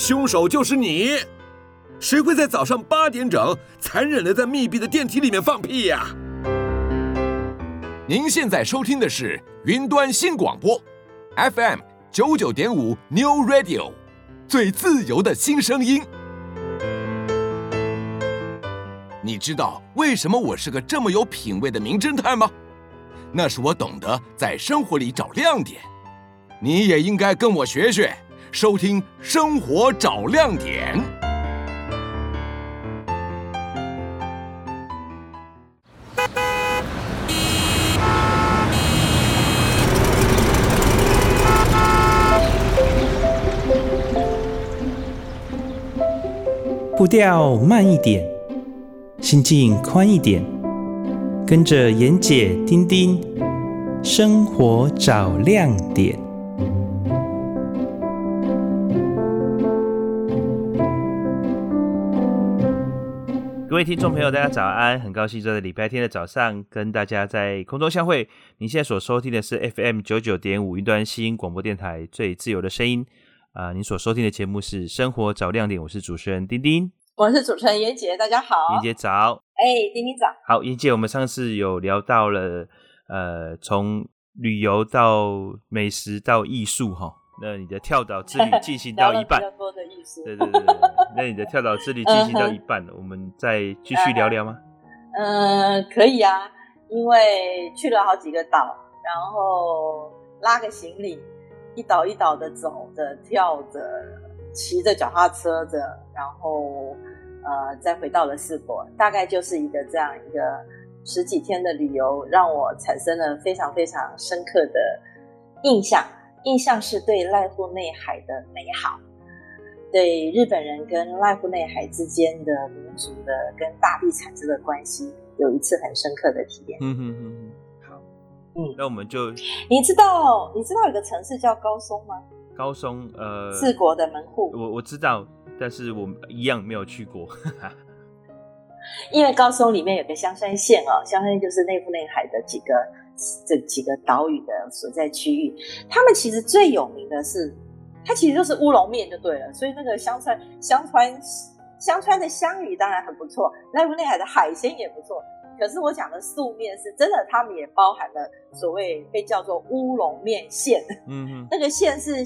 凶手就是你！谁会在早上八点整残忍的在密闭的电梯里面放屁呀？您现在收听的是云端新广播，FM 九九点五 New Radio，最自由的新声音。你知道为什么我是个这么有品味的名侦探吗？那是我懂得在生活里找亮点。你也应该跟我学学，收听《生活找亮点》。步调慢一点，心境宽一点，跟着妍姐、丁丁，生活找亮点。位听众朋友，大家早安！很高兴在礼拜天的早上跟大家在空中相会。您现在所收听的是 FM 九九点五云端新广播电台最自由的声音。啊、呃，您所收听的节目是《生活找亮点》，我是主持人丁丁，我是主持人严姐，大家好，严姐早，哎，丁丁早，好，严姐，我们上次有聊到了，呃，从旅游到美食到艺术，哈，那你的跳岛之旅 进行到一半，多的艺术，对对对，那你的跳岛之旅进行到一半了，我们再继续聊聊吗？嗯、呃，可以啊，因为去了好几个岛，然后拉个行李。一岛一岛的走着、跳着、骑着脚踏车着，然后呃，再回到了世博，大概就是一个这样一个十几天的旅游，让我产生了非常非常深刻的印象。印象是对濑户内海的美好，对日本人跟濑户内海之间的民族的跟大地产生的关系，有一次很深刻的体验。嗯哼哼哼。嗯，那我们就你知道你知道有个城市叫高松吗？高松，呃，四国的门户，我我知道，但是我一样没有去过。因为高松里面有个香山县哦，香山县就是内部内海的几个这几个岛屿的所在区域。他们其实最有名的是，它其实就是乌龙面就对了。所以那个香川香川香川的香鱼当然很不错，濑户内海的海鲜也不错。可是我讲的素面是真的，他们也包含了所谓被叫做乌龙面线。嗯哼，那个线是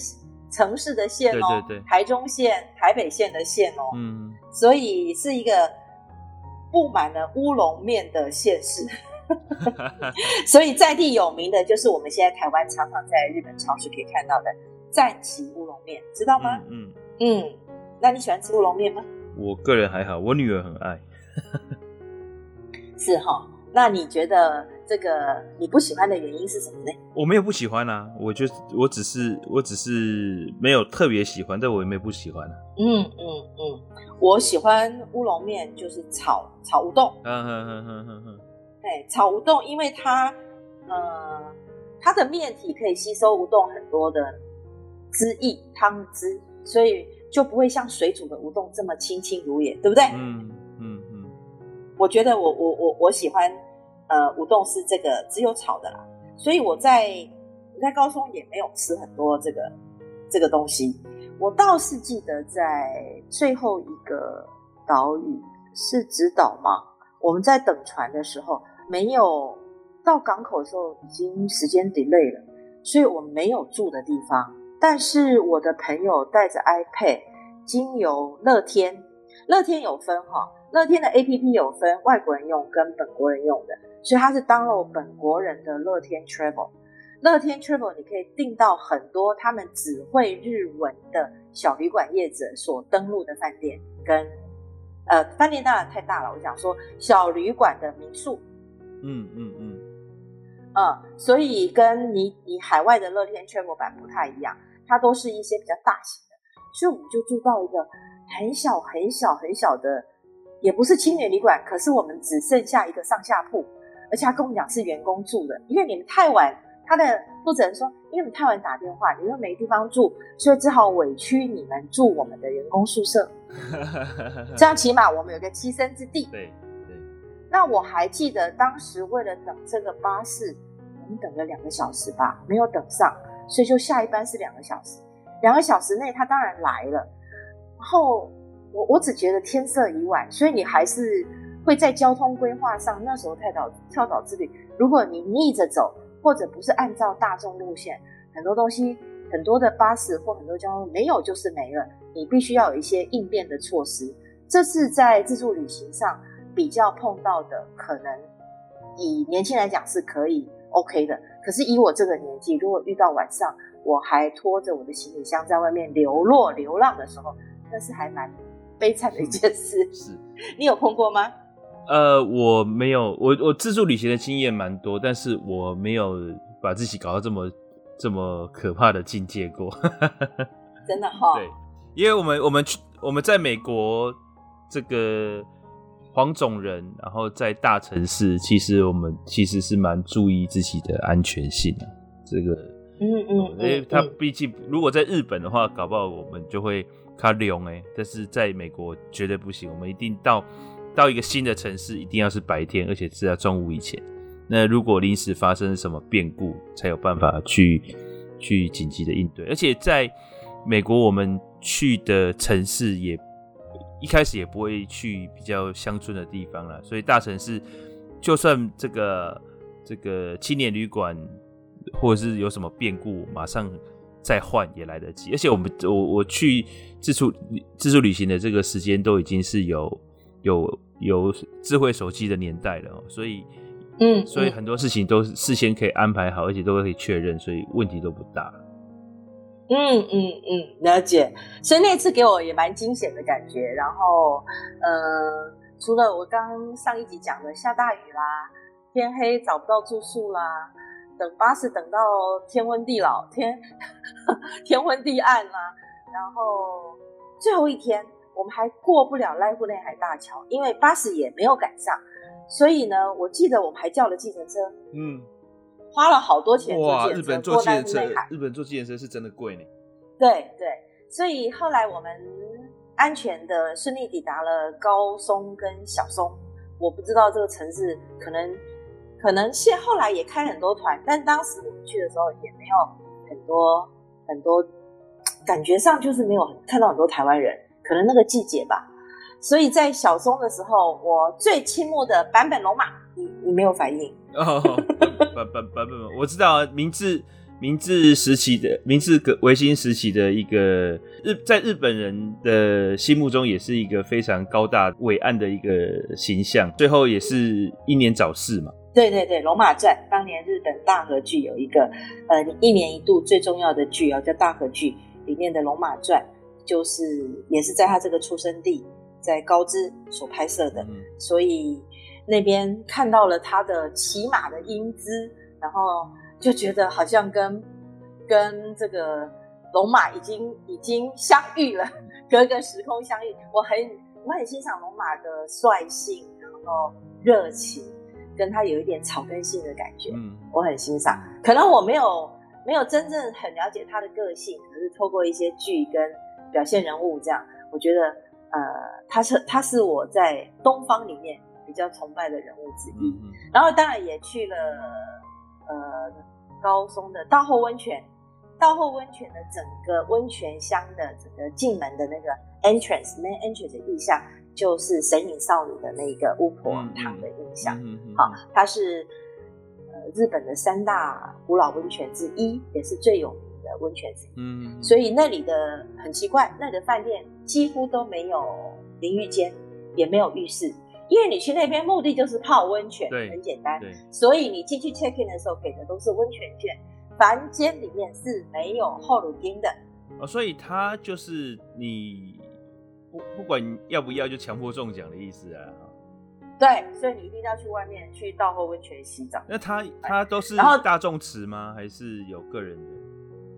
城市的线哦，对对对，台中线、台北县的线哦。嗯，所以是一个布满了乌龙面的县市。所以在地有名的就是我们现在台湾常常在日本超市可以看到的赞岐乌龙面，知道吗？嗯嗯，嗯，那你喜欢吃乌龙面吗？我个人还好，我女儿很爱。是哈，那你觉得这个你不喜欢的原因是什么呢？我没有不喜欢啊，我就我只是我只是没有特别喜欢，但我也没有不喜欢啊。嗯嗯嗯，我喜欢乌龙面，就是炒炒乌冬。嗯嗯嗯嗯嗯嗯。对，炒乌冬，因为它呃它的面体可以吸收乌冬很多的汁液汤汁，所以就不会像水煮的乌冬这么清清如也，对不对？嗯嗯嗯。我觉得我我我我喜欢，呃，乌冬是这个只有炒的啦，所以我在我在高中也没有吃很多这个这个东西。我倒是记得在最后一个岛屿是直岛吗？我们在等船的时候，没有到港口的时候，已经时间 delay 了，所以我没有住的地方。但是我的朋友带着 iPad，经由乐天，乐天有分哈。乐天的 APP 有分外国人用跟本国人用的，所以它是 download 本国人的乐天 Travel。乐天 Travel 你可以订到很多他们只会日文的小旅馆业者所登录的饭店，跟呃饭店当然太大了，我想说小旅馆的民宿。嗯嗯嗯嗯，所以跟你你海外的乐天 Travel 版不太一样，它都是一些比较大型的，所以我们就住到一个很小很小很小的。也不是青年旅馆，可是我们只剩下一个上下铺，而且他跟我们讲是员工住的，因为你们太晚，他的负责人说，因为你们太晚打电话，你又没地方住，所以只好委屈你们住我们的员工宿舍，这样起码我们有个栖身之地。对对。那我还记得当时为了等这个巴士，我们等了两个小时吧，没有等上，所以就下一班是两个小时，两个小时内他当然来了。然后我我只觉得天色已晚，所以你还是会在交通规划上，那时候跳岛跳岛之旅，如果你逆着走，或者不是按照大众路线，很多东西很多的巴士或很多交通没有就是没了，你必须要有一些应变的措施。这是在自助旅行上比较碰到的，可能以年轻来讲是可以 OK 的。可是以我这个年纪，如果遇到晚上我还拖着我的行李箱在外面流落流浪的时候，那是还蛮悲惨的一件事。是，你有碰过吗？呃，我没有，我我自助旅行的经验蛮多，但是我没有把自己搞到这么这么可怕的境界过。真的哈、哦？对，因为我们我们去我们在美国。这个黄种人，然后在大城市，其实我们其实是蛮注意自己的安全性的。这个，嗯嗯，因为他毕竟如果在日本的话，搞不好我们就会卡龙哎，但是在美国绝对不行，我们一定到到一个新的城市，一定要是白天，而且是在中午以前。那如果临时发生什么变故，才有办法去去紧急的应对。而且在美国，我们去的城市也。一开始也不会去比较乡村的地方了，所以大城市就算这个这个青年旅馆或者是有什么变故，马上再换也来得及。而且我们我我去自助自助旅行的这个时间都已经是有有有智慧手机的年代了，所以嗯，所以很多事情都事先可以安排好，而且都可以确认，所以问题都不大。嗯嗯嗯，了解。所以那次给我也蛮惊险的感觉。然后，呃，除了我刚上一集讲的下大雨啦，天黑找不到住宿啦，等巴士等到天昏地老，天 天昏地暗啦。然后最后一天，我们还过不了濑户内海大桥，因为巴士也没有赶上。所以呢，我记得我们还叫了计程车。嗯。花了好多钱哇！日本坐计程车，日本坐计程车是真的贵呢。对对，所以后来我们安全的顺利抵达了高松跟小松。我不知道这个城市可能可能现后来也开很多团，但当时我们去的时候也没有很多很多，感觉上就是没有看到很多台湾人，可能那个季节吧。所以在小松的时候，我最倾慕的坂本龙马，你你没有反应。哦，不不不不，我知道啊，明治明治时期的明治维新时期的一个日，在日本人的心目中也是一个非常高大伟岸的一个形象，最后也是英年早逝嘛。对对对，《龙马传》当年日本大和剧有一个呃一年一度最重要的剧啊，叫大和剧里面的《龙马传》，就是也是在他这个出生地在高知所拍摄的，嗯、所以。那边看到了他的骑马的英姿，然后就觉得好像跟跟这个龙马已经已经相遇了，隔个时空相遇。我很我很欣赏龙马的率性，然后热情，跟他有一点草根性的感觉，嗯，我很欣赏。可能我没有没有真正很了解他的个性，可是透过一些剧跟表现人物这样，我觉得呃，他是他是我在东方里面。比较崇拜的人物之一，然后当然也去了呃高松的稻后温泉，稻后温泉的整个温泉乡的整个进门的那个 entrance main entrance 的意象，就是神隐少女的那个巫婆堂的印象。嗯好，它是呃日本的三大古老温泉之一，也是最有名的温泉之一。嗯，嗯，所以那里的很奇怪，那里的饭店几乎都没有淋浴间，也没有浴室。因为你去那边目的就是泡温泉，对，很简单，对，所以你进去 check in 的时候给的都是温泉券，房间里面是没有后路金的。哦，所以他就是你不不管要不要就强迫中奖的意思啊。对，所以你一定要去外面去稻后温泉洗澡。那他他都是大众池吗？还是有个人的？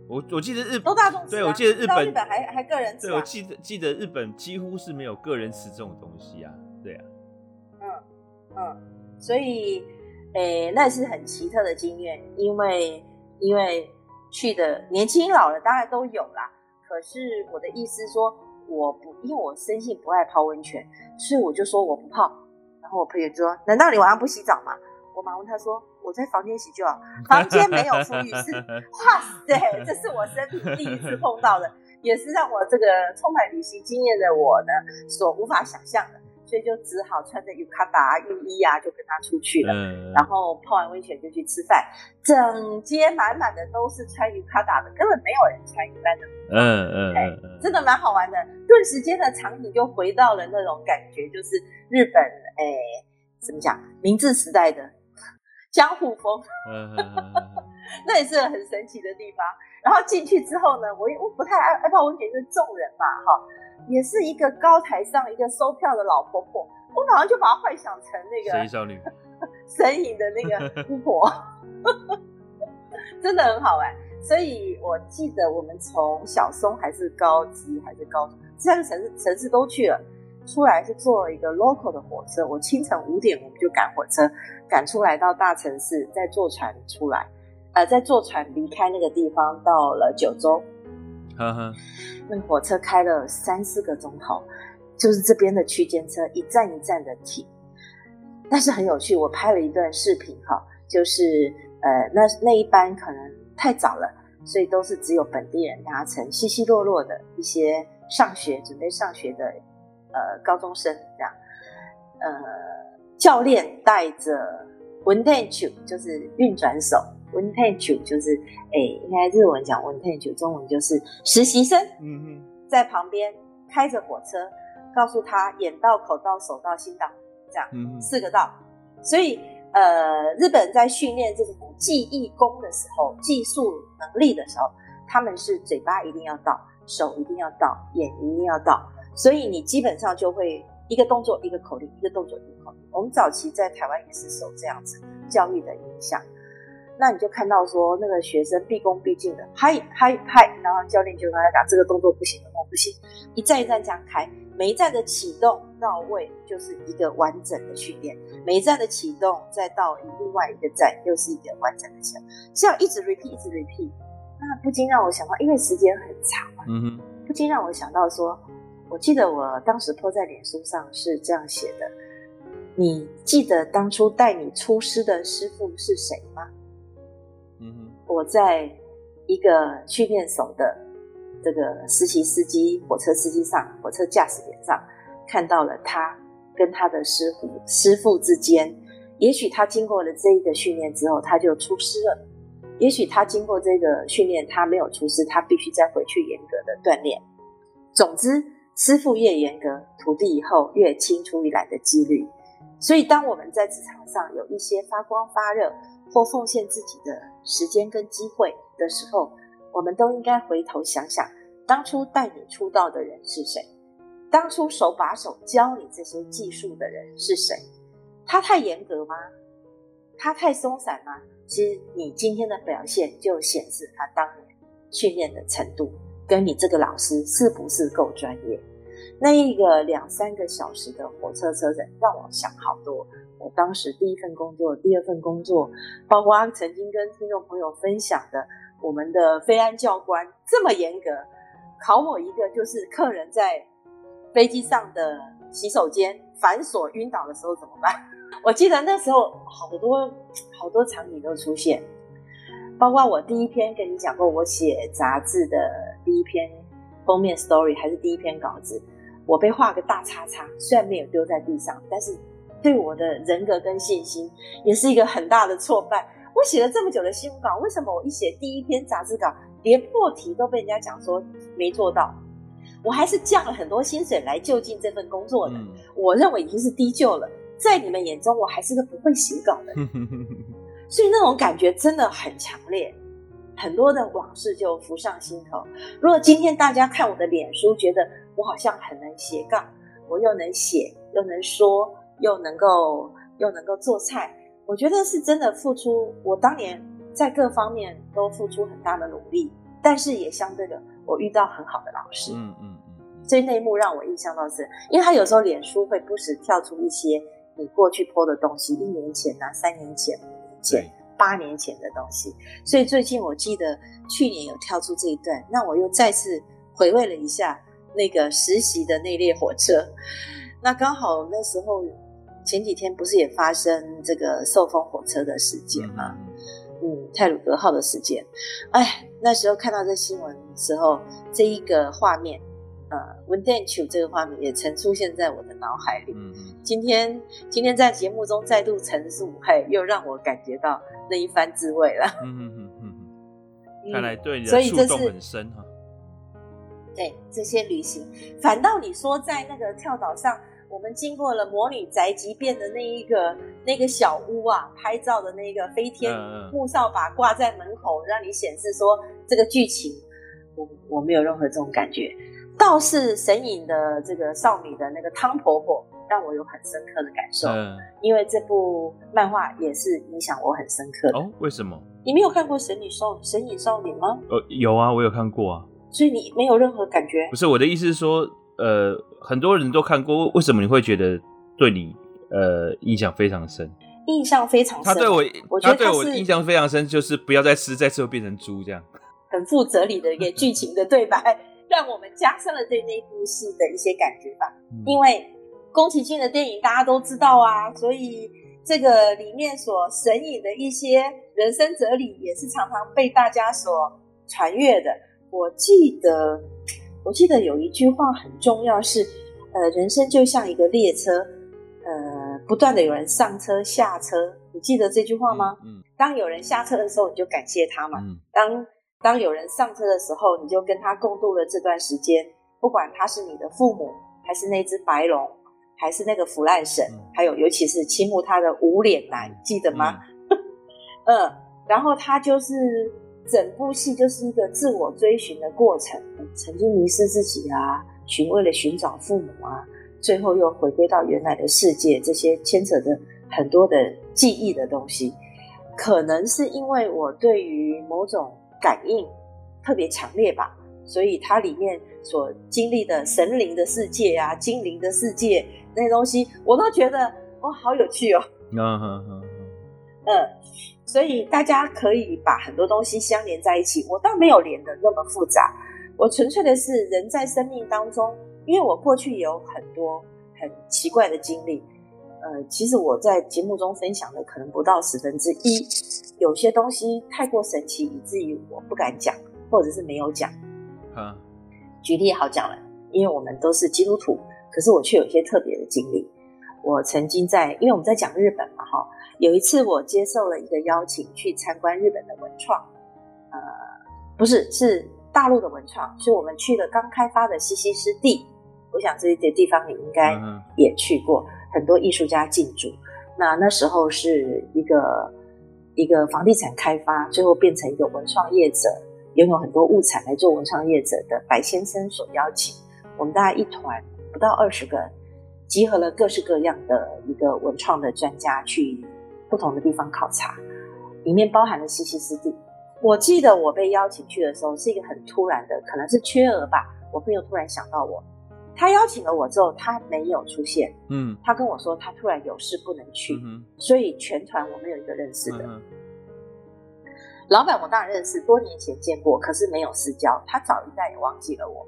我我记得日本都大众池，啊，对，我记得日本日本还还个人池，啊。对，我记得记得日本几乎是没有个人池这种东西啊。对啊。嗯嗯，所以，诶、欸，那是很奇特的经验，因为因为去的年轻老的当然都有啦。可是我的意思说，我不，因为我生性不爱泡温泉，所以我就说我不泡。然后我朋友就说：“难道你晚上不洗澡吗？”我马上问他说：“我在房间洗就好，房间没有沐浴室。”哇塞，这是我生平第一次碰到的。也是让我这个充满旅行经验的我呢所无法想象的。所以就只好穿着浴卡达、浴衣啊，就跟他出去了。嗯，然后泡完温泉就去吃饭，整街满满的都是穿浴衣的，根本没有人穿一般的。嗯嗯，嗯，真的蛮好玩的。顿时间的场景就回到了那种感觉，就是日本哎，怎么讲，明治时代的江户风。嗯嗯嗯，那也是很神奇的地方。然后进去之后呢，我我不太爱爱泡温泉，是众人嘛，哈。也是一个高台上一个收票的老婆婆，我马上就把她幻想成那个神隐少女、神隐的那个巫婆，真的很好玩。所以我记得我们从小松还是高知还是高这三个城市城市都去了，出来是坐了一个 local 的火车。我清晨五点我们就赶火车赶出来到大城市，再坐船出来，呃，在坐船离开那个地方到了九州。呵呵。那火车开了三四个钟头，就是这边的区间车一站一站的停，但是很有趣。我拍了一段视频哈，就是呃，那那一班可能太早了，所以都是只有本地人搭乘，稀稀落落的一些上学准备上学的呃高中生这样。呃，教练带着运転手，就是运转手。运転手就是，哎、欸，应该日文讲运転手，中文就是实习生。嗯嗯，在旁边开着火车，告诉他眼到、口到、手到、心到，这样，嗯哼，四个到。所以，呃，日本在训练这种技艺功的时候，技术能力的时候，他们是嘴巴一定要到，手一定要到，眼一定要到。所以你基本上就会一个动作一个口令，一个动作一个口令。我们早期在台湾也是受这样子教育的影响。那你就看到说，那个学生毕恭毕敬的，嗨嗨嗨，然后教练就跟他讲这个动作不行，动作不行，一站一站这样开，每一站的启动到位就是一个完整的训练，每一站的启动再到另外一个站又是一个完整的启动，这样一直 repeat 一直 repeat，那不禁让我想到，因为时间很长嘛，嗯哼，不禁让我想到说，我记得我当时 po 在脸书上是这样写的，你记得当初带你出师的师傅是谁吗？嗯哼，我在一个训练手的这个实习司机、火车司机上、火车驾驶员上，看到了他跟他的师傅师傅之间，也许他经过了这一个训练之后，他就出师了；也许他经过这个训练，他没有出师，他必须再回去严格的锻炼。总之，师傅越严格，徒弟以后越青出于蓝的几率。所以，当我们在职场上有一些发光发热，或奉献自己的时间跟机会的时候，我们都应该回头想想，当初带你出道的人是谁？当初手把手教你这些技术的人是谁？他太严格吗？他太松散吗？其实你今天的表现就显示他当年训练的程度，跟你这个老师是不是够专业？那一个两三个小时的火车车程，让我想好多。我当时第一份工作，第二份工作，包括曾经跟听众朋友分享的，我们的飞安教官这么严格，考我一个就是客人在飞机上的洗手间反锁晕倒的时候怎么办？我记得那时候好多好多场景都出现，包括我第一篇跟你讲过，我写杂志的第一篇封面 story 还是第一篇稿子，我被画个大叉叉，虽然没有丢在地上，但是。对我的人格跟信心也是一个很大的挫败。我写了这么久的新闻稿，为什么我一写第一篇杂志稿，连破题都被人家讲说没做到？我还是降了很多薪水来就近这份工作的。嗯、我认为已经是低就了，在你们眼中，我还是个不会写稿的。所以那种感觉真的很强烈，很多的往事就浮上心头。如果今天大家看我的脸书，觉得我好像很能斜杠，我又能写又能说。又能够又能够做菜，我觉得是真的付出。我当年在各方面都付出很大的努力，但是也相对的，我遇到很好的老师。嗯嗯嗯。所以那一幕让我印象到是，因为他有时候脸书会不时跳出一些你过去 po 的东西，一年前啊、三年前、五年前、八年前的东西。所以最近我记得去年有跳出这一段，那我又再次回味了一下那个实习的那列火车。那刚好那时候。前几天不是也发生这个受风火车的事件吗？嗯，泰鲁格号的事件。哎，那时候看到这新闻的时候，这一个画面，呃，文旦球这个画面也曾出现在我的脑海里。嗯，今天今天在节目中再度陈述，嘿，又让我感觉到那一番滋味了。嗯嗯嗯嗯，看来对你的触动很深哈。对这些旅行，反倒你说在那个跳岛上。我们经过了魔女宅急便的那一个那个小屋啊，拍照的那个飞天木扫把挂在门口，让你显示说这个剧情，我我没有任何这种感觉。倒是神隐的这个少女的那个汤婆婆，让我有很深刻的感受。嗯，因为这部漫画也是影响我很深刻的。哦，为什么？你没有看过神女少神隐少女吗？呃，有啊，我有看过啊。所以你没有任何感觉？不是，我的意思是说。呃，很多人都看过，为什么你会觉得对你呃印象非常深？印象非常深。他对我，我觉得对我印象非常深，就是不要再吃，再吃会变成猪这样。很负责理的一个剧情的对白，让我们加深了对那部戏的一些感觉吧。嗯、因为宫崎骏的电影大家都知道啊，所以这个里面所神隐的一些人生哲理，也是常常被大家所传阅的。我记得。我记得有一句话很重要是，是呃，人生就像一个列车，呃，不断的有人上车下车。你记得这句话吗？嗯。嗯，当有人下车的时候，你就感谢他嘛。嗯。当当有人上车的时候，你就跟他共度了这段时间。不管他是你的父母，还是那只白龙，还是那个腐烂神，嗯、还有尤其是倾慕他的无脸男，记得吗？嗯。嗯，然后他就是。整部戏就是一个自我追寻的过程，曾经迷失自己啊，寻为了寻找父母啊，最后又回归到原来的世界，这些牵扯着很多的记忆的东西，可能是因为我对于某种感应特别强烈吧，所以它里面所经历的神灵的世界啊、精灵的世界那些东西，我都觉得哇，好有趣哦。嗯嗯嗯，嗯。所以大家可以把很多东西相连在一起，我倒没有连的那么复杂，我纯粹的是人在生命当中，因为我过去有很多很奇怪的经历，呃，其实我在节目中分享的可能不到十分之一，有些东西太过神奇，以至于我不敢讲，或者是没有讲。啊，举例好讲了，因为我们都是基督徒，可是我却有一些特别的经历。我曾经在，因为我们在讲日本嘛，哈。有一次，我接受了一个邀请去参观日本的文创，呃，不是，是大陆的文创，是我们去了刚开发的西溪湿地。我想这些地方你应该也去过，很多艺术家进驻。那那时候是一个一个房地产开发，最后变成一个文创业者，拥有很多物产来做文创业者的白先生所邀请。我们大概一团不到二十个人，集合了各式各样的一个文创的专家去。不同的地方考察，里面包含了西溪湿地。我记得我被邀请去的时候是一个很突然的，可能是缺额吧。我朋友突然想到我，他邀请了我之后，他没有出现。嗯，他跟我说他突然有事不能去，嗯、所以全团我没有一个认识的。嗯、老板我当然认识，多年前见过，可是没有私交。他早一代也忘记了我。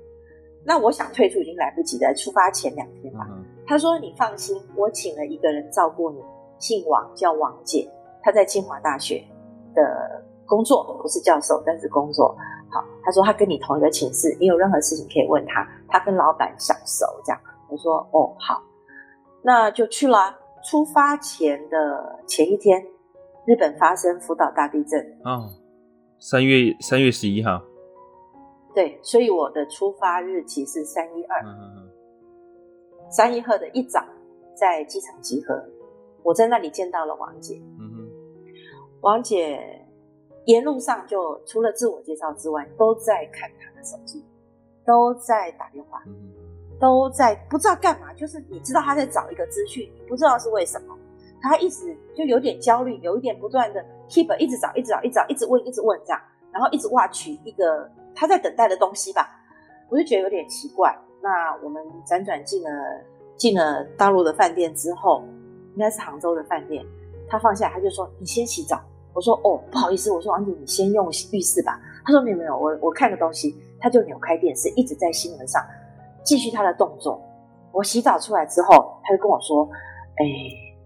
那我想退出已经来不及了，出发前两天吧。嗯、他说：“你放心，我请了一个人照顾你。”姓王，叫王姐，她在清华大学的工作，不是教授，但是工作好。他说他跟你同一个寝室，你有任何事情可以问他，他跟老板相熟，这样。我说哦好，那就去了。出发前的前一天，日本发生福岛大地震。哦，三月三月十一号。对，所以我的出发日期是三一二。三一二的一早，在机场集合。我在那里见到了王姐，嗯哼，王姐沿路上就除了自我介绍之外，都在看他的手机，都在打电话，都在不知道干嘛，就是你知道他在找一个资讯，你不知道是为什么，他一直就有点焦虑，有一点不断的 keep 一直找，一直找，一直找，一直问，一直问这样，然后一直挖取一个他在等待的东西吧，我就觉得有点奇怪。那我们辗转进了进了大陆的饭店之后。应该是杭州的饭店，他放下，他就说：“你先洗澡。”我说：“哦，不好意思。”我说：“王姐，你先用浴室吧。”他说：“没有没有，我我看个东西。”他就扭开电视，一直在新闻上继续他的动作。我洗澡出来之后，他就跟我说：“哎，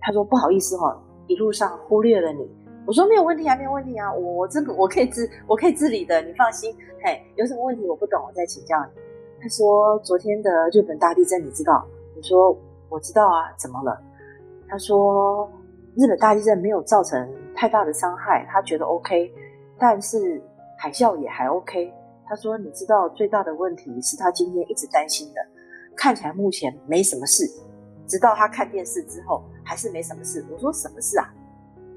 他说不好意思哈，一路上忽略了你，我说没有问题啊，没有问题啊，我我这个我可以自我可以自理的，你放心。嘿，有什么问题我不懂，我再请教你。他说昨天的日本大地震你知道？我说我知道啊，怎么了？他说日本大地震没有造成太大的伤害，他觉得 OK，但是海啸也还 OK。他说你知道最大的问题是他今天一直担心的，看起来目前没什么事，直到他看电视之后还是没什么事。我说什么事啊？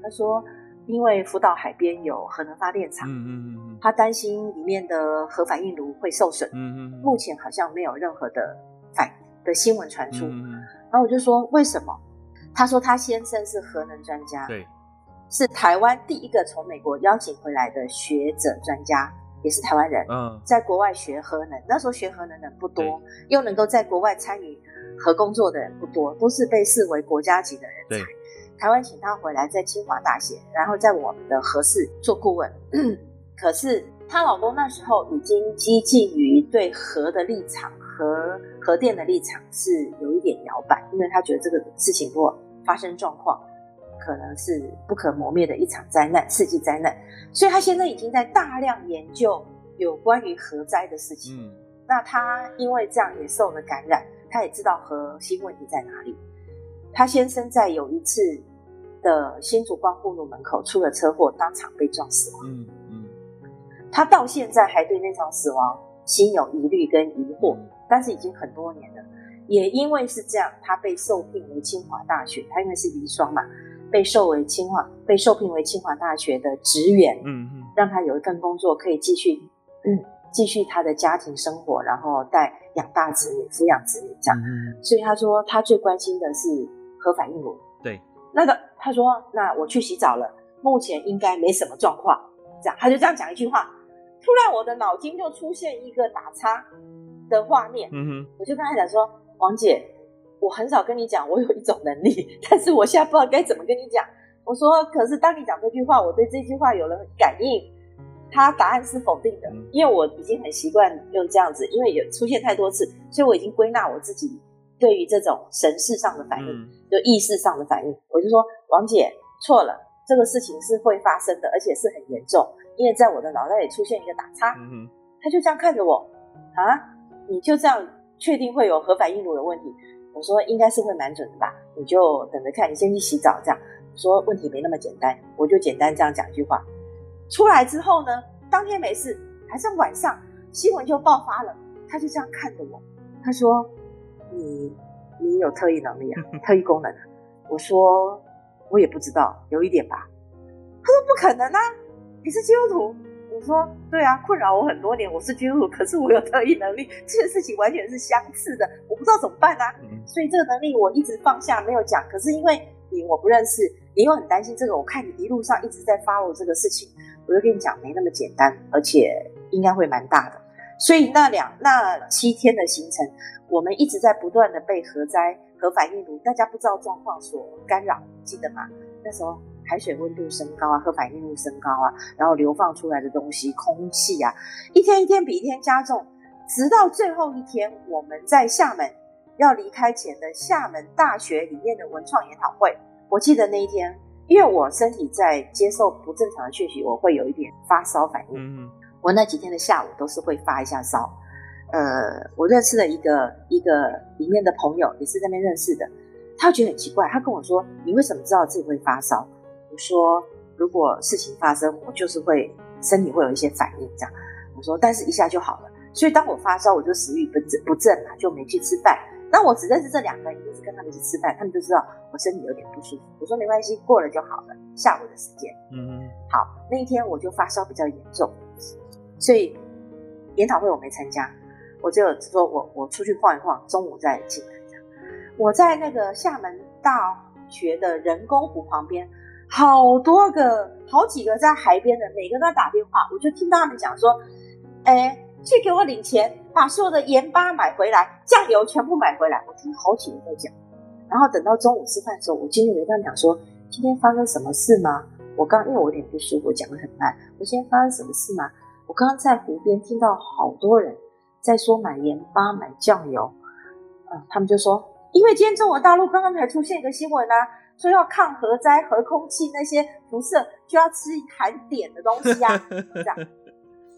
他说。因为福岛海边有核能发电厂，嗯嗯嗯，他担心里面的核反应炉会受损，嗯嗯，目前好像没有任何的反的新闻传出，嗯，然后我就说为什么？他说他先生是核能专家，对，是台湾第一个从美国邀请回来的学者专家，也是台湾人，嗯，在国外学核能，那时候学核能的人不多，又能够在国外参与核工作的人不多，都是被视为国家级的人才。台湾请他回来，在清华大学，然后在我们的核四做顾问。可是她老公那时候已经接近于对核的立场、核核电的立场是有一点摇摆，因为他觉得这个事情如果发生状况，可能是不可磨灭的一场灾难、世纪灾难。所以他现在已经在大量研究有关于核灾的事情。嗯，那他因为这样也受了感染，他也知道核心问题在哪里。他先生在有一次的新竹光复路门口出了车祸，当场被撞死亡。嗯嗯，他到现在还对那场死亡心有疑虑跟疑惑，但是已经很多年了。也因为是这样，他被受聘为清华大学，他因为是遗孀嘛，被受为清华，被受聘为清华大学的职员。嗯嗯，让他有一份工作可以继续，嗯，继续他的家庭生活，然后带养大子女、抚养子女这样。嗯，所以他说他最关心的是。核反应炉，对，那个他说，那我去洗澡了，目前应该没什么状况。这样，他就这样讲一句话，突然我的脑筋就出现一个打叉的画面。嗯哼，我就跟他讲说，王姐，我很少跟你讲我有一种能力，但是我现在不知道该怎么跟你讲。我说，可是当你讲这句话，我对这句话有了感应，他答案是否定的，因为我已经很习惯用这样子，因为有出现太多次，所以我已经归纳我自己。对于这种神识上的反应，嗯、就意识上的反应，我就说王姐错了，这个事情是会发生的，而且是很严重，因为在我的脑袋里出现一个打叉。他就这样看着我，啊，你就这样确定会有核反应炉有问题？我说应该是会蛮准的吧，你就等着看，你先去洗澡，这样。我说问题没那么简单，我就简单这样讲一句话。出来之后呢，当天没事，还是晚上新闻就爆发了，他就这样看着我，他说。你你有特异能力啊，特异功能啊？我说我也不知道，有一点吧。他说不可能啊，你是基督徒。我说对啊，困扰我很多年，我是基督徒，可是我有特异能力，这件事情完全是相似的，我不知道怎么办啊。所以这个能力我一直放下没有讲。可是因为你我不认识，你又很担心这个，我看你一路上一直在 follow 这个事情，我就跟你讲没那么简单，而且应该会蛮大的。所以那两那七天的行程。我们一直在不断的被核灾、核反应炉，大家不知道状况所干扰，记得吗？那时候海水温度升高啊，核反应物升高啊，然后流放出来的东西、空气啊，一天一天比一天加重，直到最后一天，我们在厦门要离开前的厦门大学里面的文创研讨会，我记得那一天，因为我身体在接受不正常的讯息，我会有一点发烧反应，嗯，我那几天的下午都是会发一下烧。呃，我认识了一个一个里面的朋友，也是在那边认识的。他觉得很奇怪，他跟我说：“你为什么知道自己会发烧？”说：“如果事情发生，我就是会身体会有一些反应，这样。”我说：“但是一下就好了。”所以当我发烧，我就食欲不振不振嘛，就没去吃饭。那我只认识这两个人，一直跟他们去吃饭，他们就知道我身体有点不舒服。我说：“没关系，过了就好了。”下午的时间，嗯，好，那一天我就发烧比较严重，所以研讨会我没参加。我就说我我出去晃一晃，中午再进来这样。我在那个厦门大学的人工湖旁边，好多个、好几个在海边的，每个都在打电话。我就听到他们讲说：“哎，去给我领钱，把所有的盐巴买回来，酱油全部买回来。”我听好几个在讲。然后等到中午吃饭的时候，我经理跟他讲说：“今天发生什么事吗？”我刚因为我有点不舒服，讲得很慢。我今天发生什么事吗？我刚刚在湖边听到好多人。在说买盐巴、买酱油，嗯，他们就说，因为今天中国大陆刚刚才出现一个新闻啊，说要抗核灾、核空气那些辐射，就要吃含碘的东西啊。这样，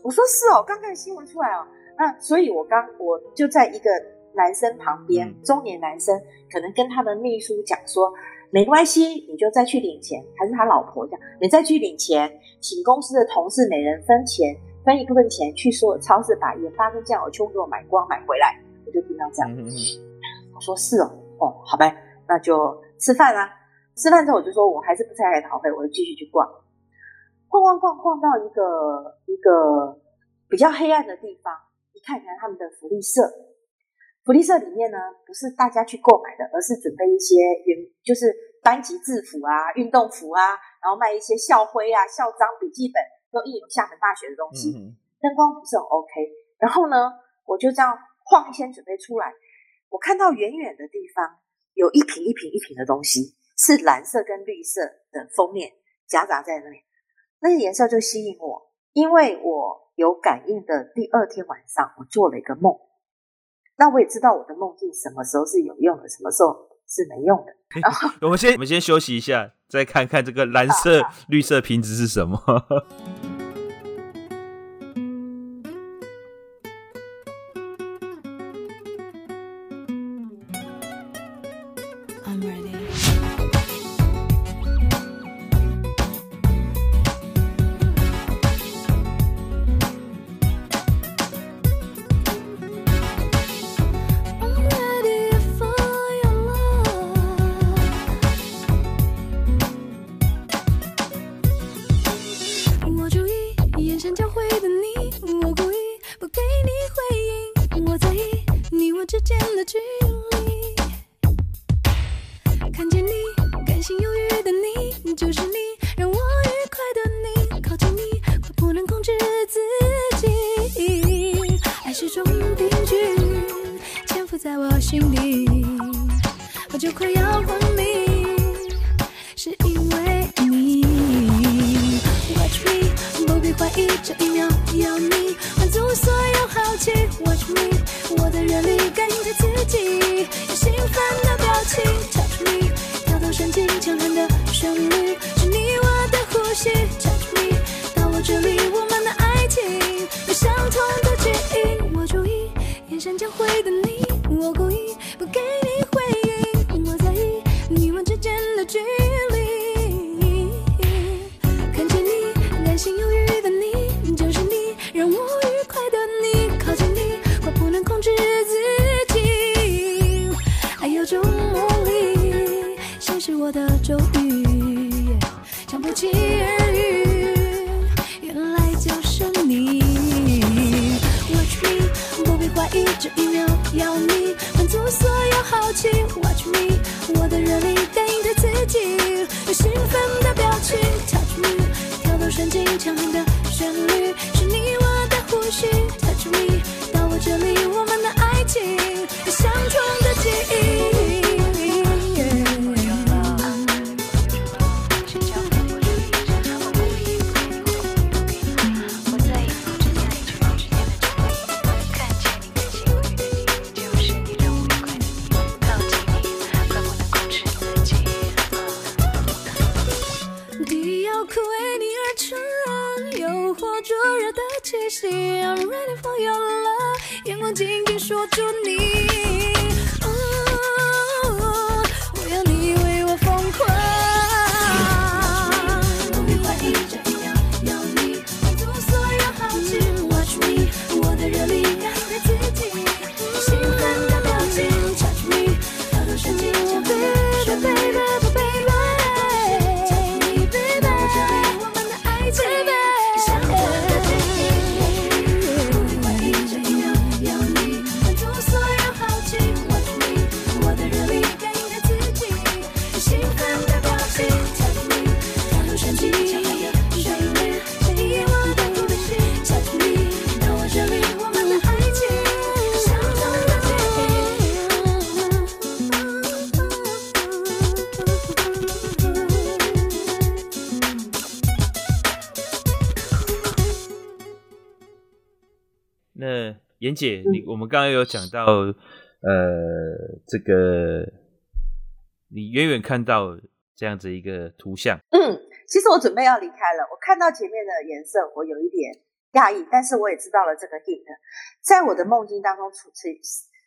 我说是哦，刚看新闻出来哦。那所以我刚我就在一个男生旁边，中年男生可能跟他的秘书讲说，没关系，你就再去领钱，还是他老婆讲，你再去领钱，请公司的同事每人分钱，分一部分钱去所有超市把盐巴跟酱油全部给我买光买回来。我就听到这样，嗯、我说是哦，哦，好呗，那就吃饭啦。吃饭之后我就说我还是不太爱逃费，我就继续去逛，逛逛逛逛到一个一个比较黑暗的地方，一看看他们的福利社，福利社里面呢不是大家去购买的，而是准备一些原就是班级制服啊、运动服啊，然后卖一些校徽啊、校章、笔记本，都印有厦门大学的东西，嗯、灯光不是很 OK。然后呢，我就这样。晃一圈准备出来，我看到远远的地方有一瓶一瓶一瓶的东西，是蓝色跟绿色的封面夹杂在那里，那个颜色就吸引我，因为我有感应的。第二天晚上，我做了一个梦，那我也知道我的梦境什么时候是有用的，什么时候是没用的。然后我们先我们先休息一下，再看看这个蓝色 绿色瓶子是什么。magic. 我有了眼光紧紧锁住你。妍姐，你我们刚刚有讲到，呃，这个你远远看到这样子一个图像。嗯，其实我准备要离开了，我看到前面的颜色，我有一点讶异，但是我也知道了这个 hint，在我的梦境当中出现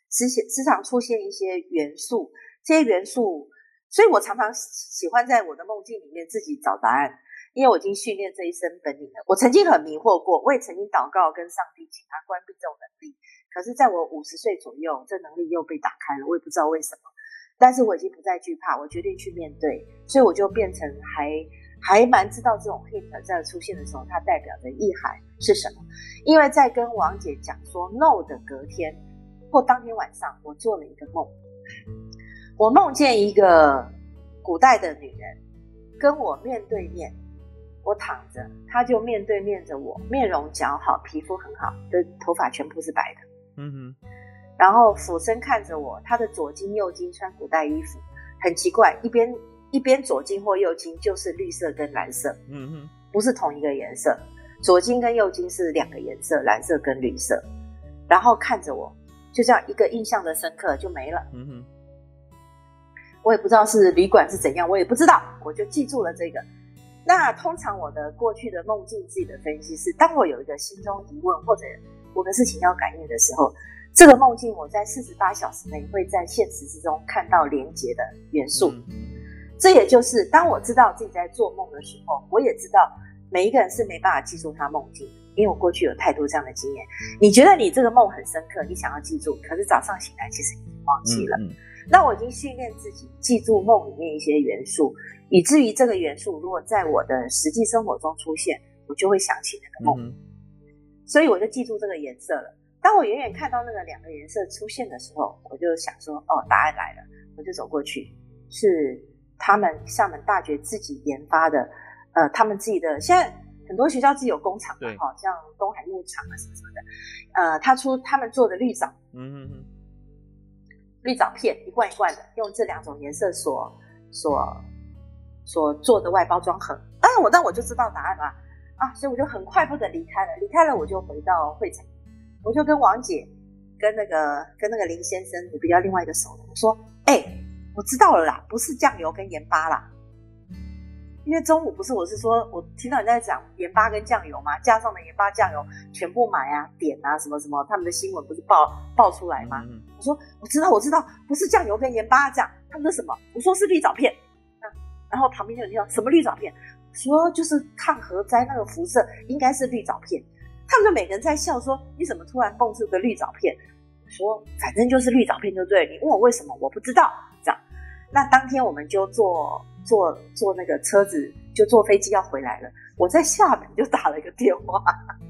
时时常出现一些元素，这些元素，所以我常常喜欢在我的梦境里面自己找答案。因为我已经训练这一身本领了，我曾经很迷惑过，我也曾经祷告跟上帝请他关闭这种能力。可是，在我五十岁左右，这能力又被打开了，我也不知道为什么。但是我已经不再惧怕，我决定去面对，所以我就变成还还蛮知道这种 hint 在出现的时候，它代表的意涵是什么。因为在跟王姐讲说 no 的隔天或当天晚上，我做了一个梦，我梦见一个古代的女人跟我面对面。我躺着，他就面对面着我，面容姣好，皮肤很好，的头发全部是白的。嗯哼。然后俯身看着我，他的左襟右襟穿古代衣服，很奇怪，一边一边左襟或右襟就是绿色跟蓝色。嗯哼。不是同一个颜色，左襟跟右襟是两个颜色，蓝色跟绿色。然后看着我，就这样一个印象的深刻就没了。嗯哼。我也不知道是旅馆是怎样，我也不知道，我就记住了这个。那通常我的过去的梦境自己的分析是，当我有一个心中疑问或者我的事情要感应的时候，这个梦境我在四十八小时内会在现实之中看到连接的元素。这也就是当我知道自己在做梦的时候，我也知道每一个人是没办法记住他梦境的，因为我过去有太多这样的经验。你觉得你这个梦很深刻，你想要记住，可是早上醒来其实已经忘记了。那我已经训练自己记住梦里面一些元素。以至于这个元素如果在我的实际生活中出现，我就会想起那个梦，嗯、所以我就记住这个颜色了。当我远远看到那个两个颜色出现的时候，我就想说：“哦，答案来了！”我就走过去，是他们厦门大学自己研发的，呃，他们自己的。现在很多学校自己有工厂嘛，哈，像东海牧场啊什么什么的，呃，他出他们做的绿藻，嗯嗯嗯，绿藻片一罐一罐的，用这两种颜色所所。所做的外包装盒，啊，我那我就知道答案了啊，所以我就很快步的离开了。离开了，我就回到会场，我就跟王姐、跟那个、跟那个林先生，我比较另外一个熟的，我说：“哎、欸，我知道了啦，不是酱油跟盐巴啦。因为中午不是我是说，我听到你在讲盐巴跟酱油嘛，加上的盐巴、酱油全部买啊、点啊什么什么，他们的新闻不是爆爆出来吗？嗯、我说我知道，我知道，不是酱油跟盐巴这样，他们说什么？我说是绿藻片。”然后旁边就有人说什么绿藻片，说就是抗核灾那个辐射，应该是绿藻片。他们就每个人在笑说，你怎么突然蹦出个绿藻片？说反正就是绿藻片就对。你问我为什么，我不知道。这样，那当天我们就坐坐坐那个车子，就坐飞机要回来了。我在厦门就打了一个电话，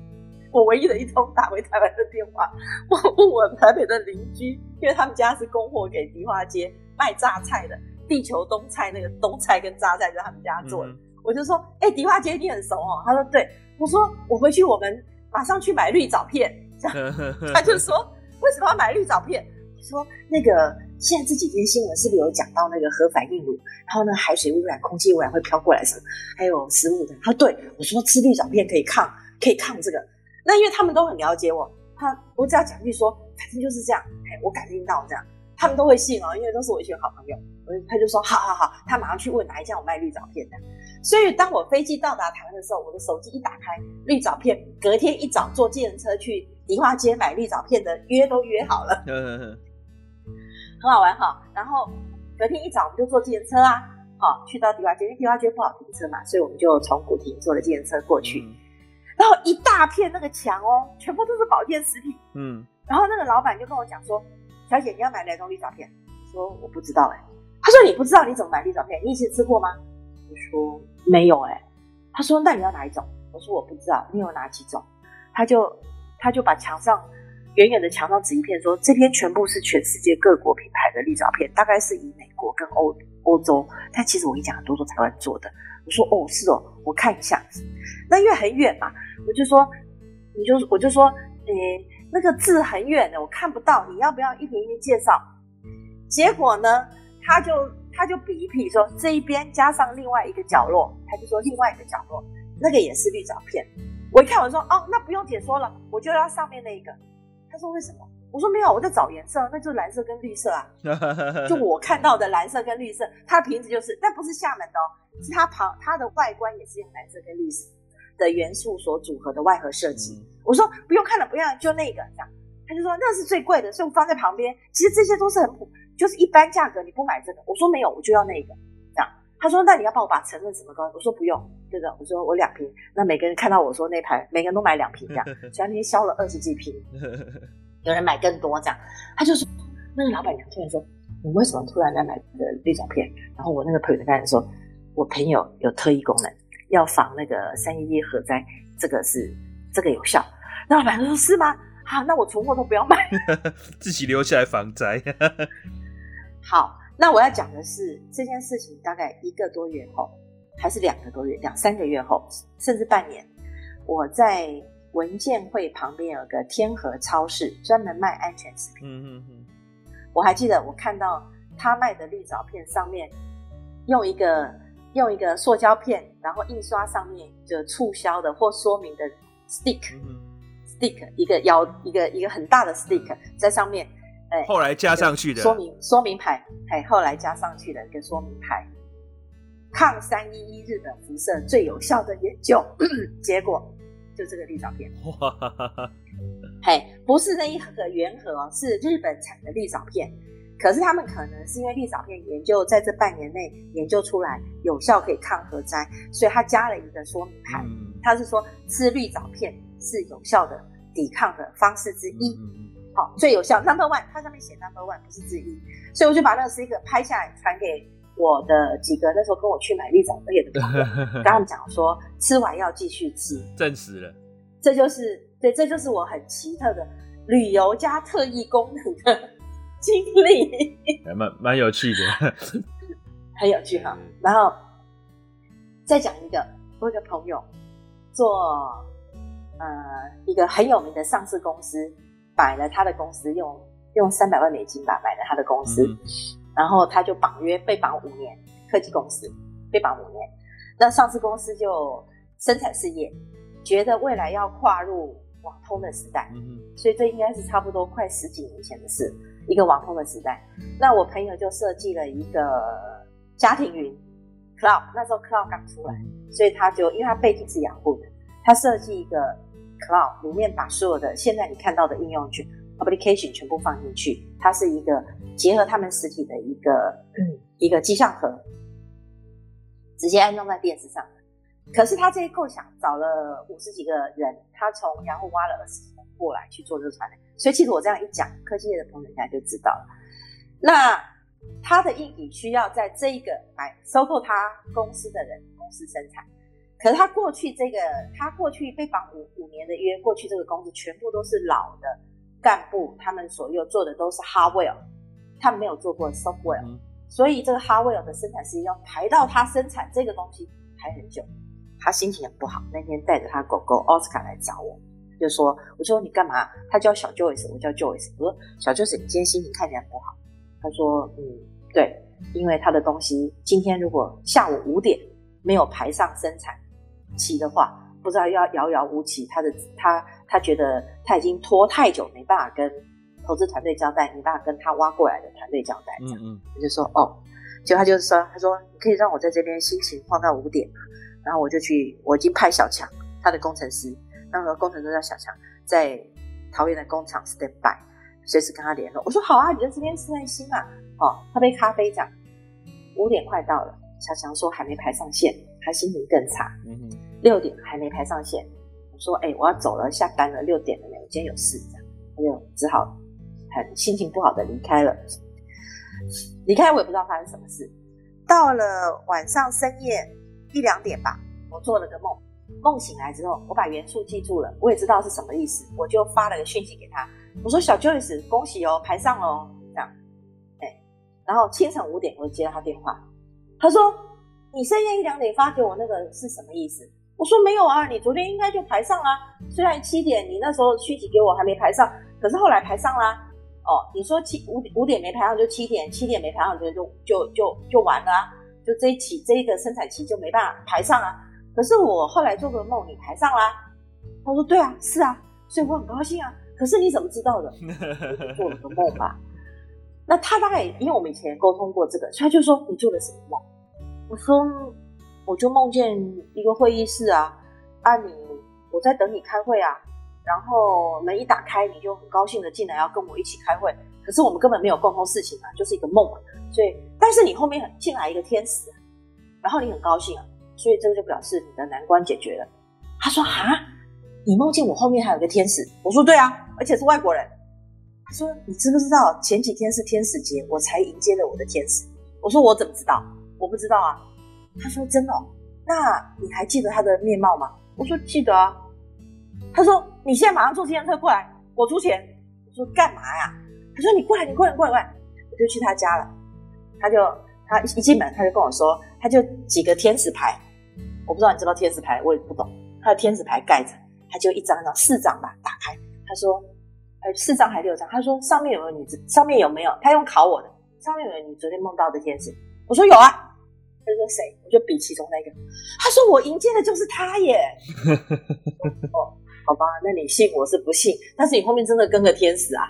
我唯一的一通打回台湾的电话，我问我台北的邻居，因为他们家是供货给迪化街卖榨菜的。地球冬菜那个冬菜跟榨菜就是他们家做的，嗯、我就说，哎、欸，迪化街一定很熟哦。他说对，我说我回去我们马上去买绿藻片。这样 他就说为什么要买绿藻片？我说那个现在这几天新闻是不是有讲到那个核反应炉，然后呢海水污染、空气污染会飘过来什么，还有食物的。他说对，我说吃绿藻片可以抗，可以抗这个。那因为他们都很了解我，他我只要讲句说，反正就是这样，哎，我感应到这样。他们都会信哦，因为都是我一群好朋友。他就说：“好好好，他马上去问哪一家有卖绿藻片的。”所以当我飞机到达台湾的时候，我的手机一打开，绿藻片，隔天一早坐计程车去梨花街买绿藻片的约都约好了，很好玩哈。然后隔天一早我们就坐计程车啊，好去到梨花街，因为梨花街不好停车嘛，所以我们就从古亭坐了计程车过去。然后一大片那个墙哦，全部都是保健食品。嗯，然后那个老板就跟我讲说。小姐，你要买哪种绿藻片？我说我不知道哎、欸。他说你不知道你怎么买绿藻片？你以前吃过吗？我说没有哎、他说那你要哪一种？我说我不知道。你有哪几种？他就他就把墙上远远的墙上纸一片，说这边全部是全世界各国品牌的绿藻片，大概是以美国跟欧欧洲，但其实我跟你讲很多都台湾做的。我说哦是哦，我看一下。那因为很远嘛，我就说你就我就说诶。那个字很远的，我看不到。你要不要一瓶一瓶介绍？结果呢，他就他就比一比说，这一边加上另外一个角落，他就说另外一个角落那个也是绿藻片。我一看我说哦，那不用解说了，我就要上面那一个。他说为什么？我说没有，我在找颜色，那就是蓝色跟绿色啊，就我看到的蓝色跟绿色，它的瓶子就是，但不是厦门的哦，是它旁它的外观也是用蓝色跟绿色的元素所组合的外盒设计。嗯、我说不用看了，不要，就那个这样。他就说那是最贵的，所以我放在旁边。其实这些都是很普，就是一般价格，你不买这个。我说没有，我就要那个这样。他说那你要帮我把成分什么高？我说不用，对的。我说我两瓶，那每个人看到我说那排，每个人都买两瓶这样，所以那天销了二十几瓶。有人买更多这样，他就说那个老板娘突然说，你为什么突然在买这个绿藻片？然后我那个朋友就跟他说，我朋友有特异功能，要防那个三一一核灾，这个是这个有效。那老板娘说，是吗？好，那我存货都不要买，自己留下来防灾。好，那我要讲的是这件事情，大概一个多月后，还是两个多月，两三个月后，甚至半年，我在。文建会旁边有个天河超市，专门卖安全食品。嗯嗯嗯，我还记得我看到他卖的绿藻片上面用一个用一个塑胶片，然后印刷上面就促销的或说明的 stick，stick、嗯、stick，一个腰一个一个很大的 stick 在上面，哎，后来加上去的。说明说明牌，哎，后来加上去的一个说明牌，抗三一一日本辐射最有效的研究 结果。就这个绿藻片，嘿，不是那一盒原盒哦，是日本产的绿藻片。可是他们可能是因为绿藻片研究在这半年内研究出来有效可以抗核灾，所以他加了一个说明牌，他是说吃绿藻片是有效的抵抗的方式之一。好，最有效。Number one，它上面写 number one 不是之一，所以我就把那个 sticker 拍下来传给我的几个那时候跟我去买绿藻片的朋友，跟他们讲说吃完要继续吃，证实了，这就是对，这就是我很奇特的旅游加特异功能的经历，还蛮蛮有趣的，很有趣哈。然后再讲一个，我有个朋友做呃一个很有名的上市公司，买了他的公司用用三百万美金吧买了他的公司。嗯然后他就绑约被绑五年，科技公司被绑五年，那上市公司就生产事业，觉得未来要跨入网通的时代，嗯、所以这应该是差不多快十几年前的事，一个网通的时代。那我朋友就设计了一个家庭云 cloud，那时候 cloud 刚出来，所以他就因为他背景是雅虎的，他设计一个 cloud 里面把所有的现在你看到的应用去 application 全部放进去，它是一个。结合他们实体的一个、嗯、一个机上盒，直接安装在电视上。可是他这一构想找了五十几个人，他从雅虎挖了二十几人过来去做这个传媒。所以其实我这样一讲，科技业的朋友应该就知道了。那他的硬体需要在这一个买收购他公司的人公司生产。可是他过去这个他过去被绑五五年的约，过去这个公司全部都是老的干部，他们所有做的都是 hardware。他们没有做过 software，嗯，所以这个 hardware 的生产时间要排到他生产这个东西排很久。他心情很不好，那天带着他狗狗奥斯卡来找我，就说：“我说你干嘛？”他叫小 Joyce，我叫 Joyce。我说：“小 Joyce，你今天心情看起来不好。”他说：“嗯，对，因为他的东西今天如果下午五点没有排上生产期的话，不知道要遥遥无期。他的他他觉得他已经拖太久，没办法跟。”投资团队交代，没办法跟他挖过来的团队交代，这样，嗯嗯，我就说哦，就他就是说，他说你可以让我在这边心情放到五点嘛，然后我就去，我已经派小强，他的工程师，那个工程师叫小强，在桃园的工厂 stand by，随时跟他联络。我说好啊，你在这边吃耐心啊，哦，喝杯咖啡这样。五点快到了，小强说还没排上线，他心情更差。嗯哼，六点还没排上线，我说哎，我要走了，下班了，六点了没？我今天有事，这样，他就只好。很心情不好的离开了，离开我也不知道发生什么事。到了晚上深夜一两点吧，我做了个梦，梦醒来之后，我把元素记住了，我也知道是什么意思，我就发了个讯息给他，我说小 Joyce，恭喜哦，排上了哦，这样，哎，然后清晨五点我就接到他电话，他说你深夜一两点发给我那个是什么意思？我说没有啊，你昨天应该就排上了，虽然七点你那时候续集给我还没排上，可是后来排上了。哦，你说七五五点没排上就七点，七点没排上就就就就就完了啊，就这一期这一个生产期就没办法排上啊。可是我后来做个梦，你排上啦。他说对啊，是啊，所以我很高兴啊。可是你怎么知道的？做了个梦吧。那他大概因为我们以前沟通过这个，所以他就说，你做了什么梦？我说我就梦见一个会议室啊，啊你我在等你开会啊，然后门一打开，你就很高兴的进来要跟我一起开会。可是我们根本没有共同事情啊，就是一个梦啊。所以，但是你后面进来一个天使，然后你很高兴啊，所以这个就表示你的难关解决了。他说啊。你梦见我后面还有个天使？我说对啊，而且是外国人。他说你知不知道前几天是天使节，我才迎接了我的天使。我说我怎么知道？我不知道啊。他说真的哦？那你还记得他的面貌吗？我说记得啊。他说你现在马上坐计程车过来，我出钱。我说干嘛呀？他说你过来，你过来，过来，过来。我就去他家了。他就他一进门他就跟我说，他就几个天使牌，我不知道你知道天使牌，我也不懂。他的天使牌盖着。他就一张一张四张吧，打开。他说：“呃，四张还六张？”他说：“上面有没有你？上面有没有？”他用考我的，上面有没有你昨天梦到的天使？我说有啊。他说谁？我就比其中那个。他说我迎接的就是他耶。哦，好吧，那你信我是不信？但是你后面真的跟个天使啊。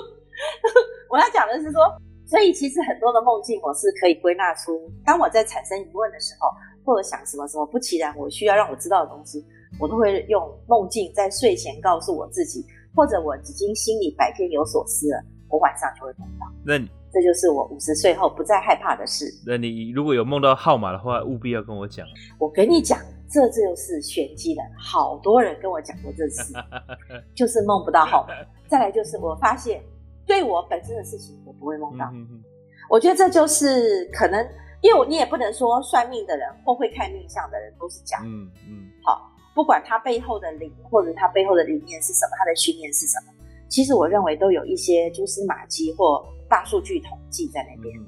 我要讲的是说，所以其实很多的梦境我是可以归纳出，当我在产生疑问的时候，或者想什么什么不其然，我需要让我知道的东西。我都会用梦境在睡前告诉我自己，或者我已经心里白天有所思了，我晚上就会梦到。那你这就是我五十岁后不再害怕的事。那你如果有梦到号码的话，务必要跟我讲。我跟你讲，这就是玄机了。好多人跟我讲过这事，就是梦不到号码。再来就是我发现，对我本身的事情，我不会梦到。嗯哼哼。我觉得这就是可能，因为你也不能说算命的人或会看命相的人都是假的。嗯嗯。好。不管他背后的灵，或者他背后的理念是什么，他的训练是什么，其实我认为都有一些蛛丝马迹或大数据统计在那边。嗯、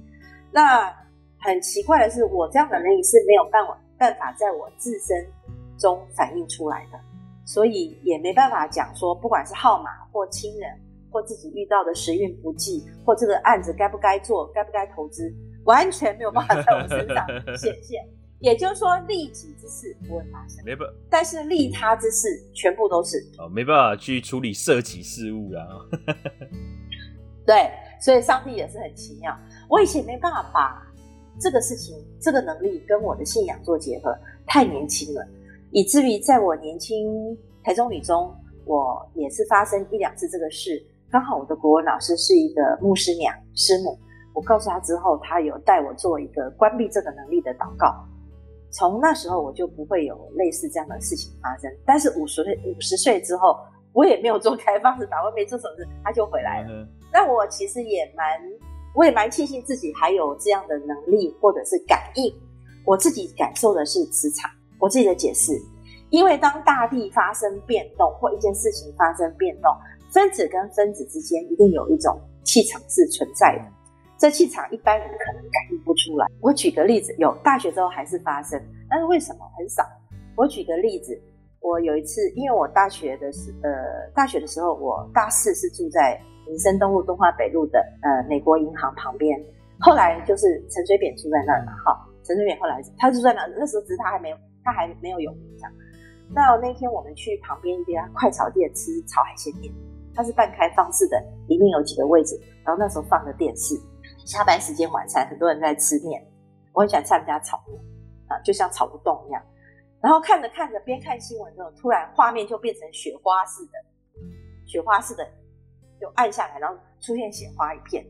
那很奇怪的是，我这样的能力是没有办法办法在我自身中反映出来的，所以也没办法讲说，不管是号码或亲人或自己遇到的时运不济，或这个案子该不该做，该不该投资，完全没有办法在我身上显现。也就是说，利己之事不会发生，没办法，但是利他之事全部都是哦，没办法去处理涉及事务啊。对，所以上帝也是很奇妙。我以前没办法把这个事情、这个能力跟我的信仰做结合，太年轻了，以至于在我年轻台中女中，我也是发生一两次这个事。刚好我的国文老师是一个牧师娘师母，我告诉她之后，她有带我做一个关闭这个能力的祷告。从那时候我就不会有类似这样的事情发生，但是五十岁五十岁之后，我也没有做开放式祷告，没做什么事，他就回来了。嗯、那我其实也蛮，我也蛮庆幸自己还有这样的能力或者是感应。我自己感受的是磁场，我自己的解释，因为当大地发生变动或一件事情发生变动，分子跟分子之间一定有一种气场是存在的。这气场一般人可能感应不出来。我举个例子，有大学之后还是发生，但是为什么很少？我举个例子，我有一次，因为我大学的时，呃，大学的时候，我大四是住在民生东路东化北路的呃美国银行旁边。后来就是陈水扁住在那儿嘛，哈，陈水扁后来他住在那，那时候只是他还没有，他还没有有名这样。那那天我们去旁边一家快炒店吃炒海鲜面，它是半开放式的，里面有几个位置，然后那时候放着电视。下班时间晚餐，很多人在吃面，我很喜欢吃他们家炒面啊，就像炒不动一样。然后看着看着，边看新闻之后，突然画面就变成雪花似的，雪花似的就暗下来，然后出现雪花一片。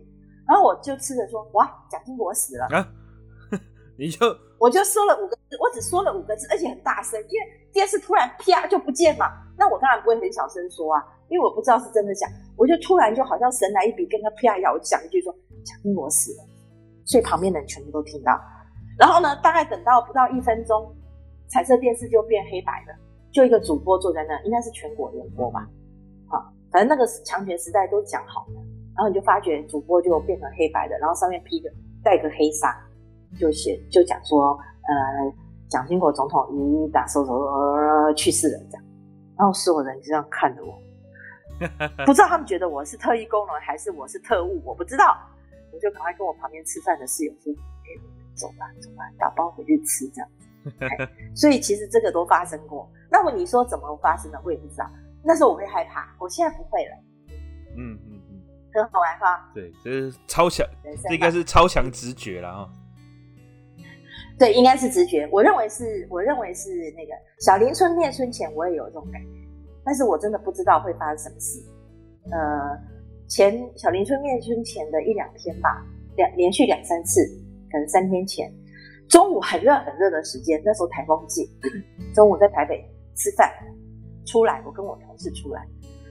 然后我就吃着说：“哇，蒋经国死了！”啊，你就我就说了五个字，我只说了五个字，而且很大声，因为电视突然啪就不见嘛。那我当然不会很小声说啊，因为我不知道是真的假。我就突然就好像神来一笔，跟他啪一下，我讲一句说。蒋经国死了，所以旁边的人全部都听到。然后呢，大概等到不到一分钟，彩色电视就变黑白了，就一个主播坐在那，应该是全国联播吧？啊，反正那个强权时代都讲好的。然后你就发觉主播就变成黑白的，然后上面披个戴个黑纱，就写就讲说，呃，蒋经国总统已打手手呃去世了这样。然后所有人就这样看着我，不知道他们觉得我是特异功能还是我是特务，我不知道。我就赶快跟我旁边吃饭的室友说：“哎、欸，走吧，走吧，打包回去吃这样子。” 所以其实这个都发生过。那么你说怎么发生的？我也不知道。那时候我会害怕，我现在不会了。嗯嗯嗯，很好玩哈。对，这是超强，这应该是超强直觉了哈。对，应该是直觉。我认为是，我认为是那个小林村灭村前，我也有这种感觉，但是我真的不知道会发生什么事。呃，前小林村灭村前的一两天吧，两连续两三次，可能三天前，中午很热很热的时间，那时候台风季，中午在台北吃饭。出来，我跟我同事出来，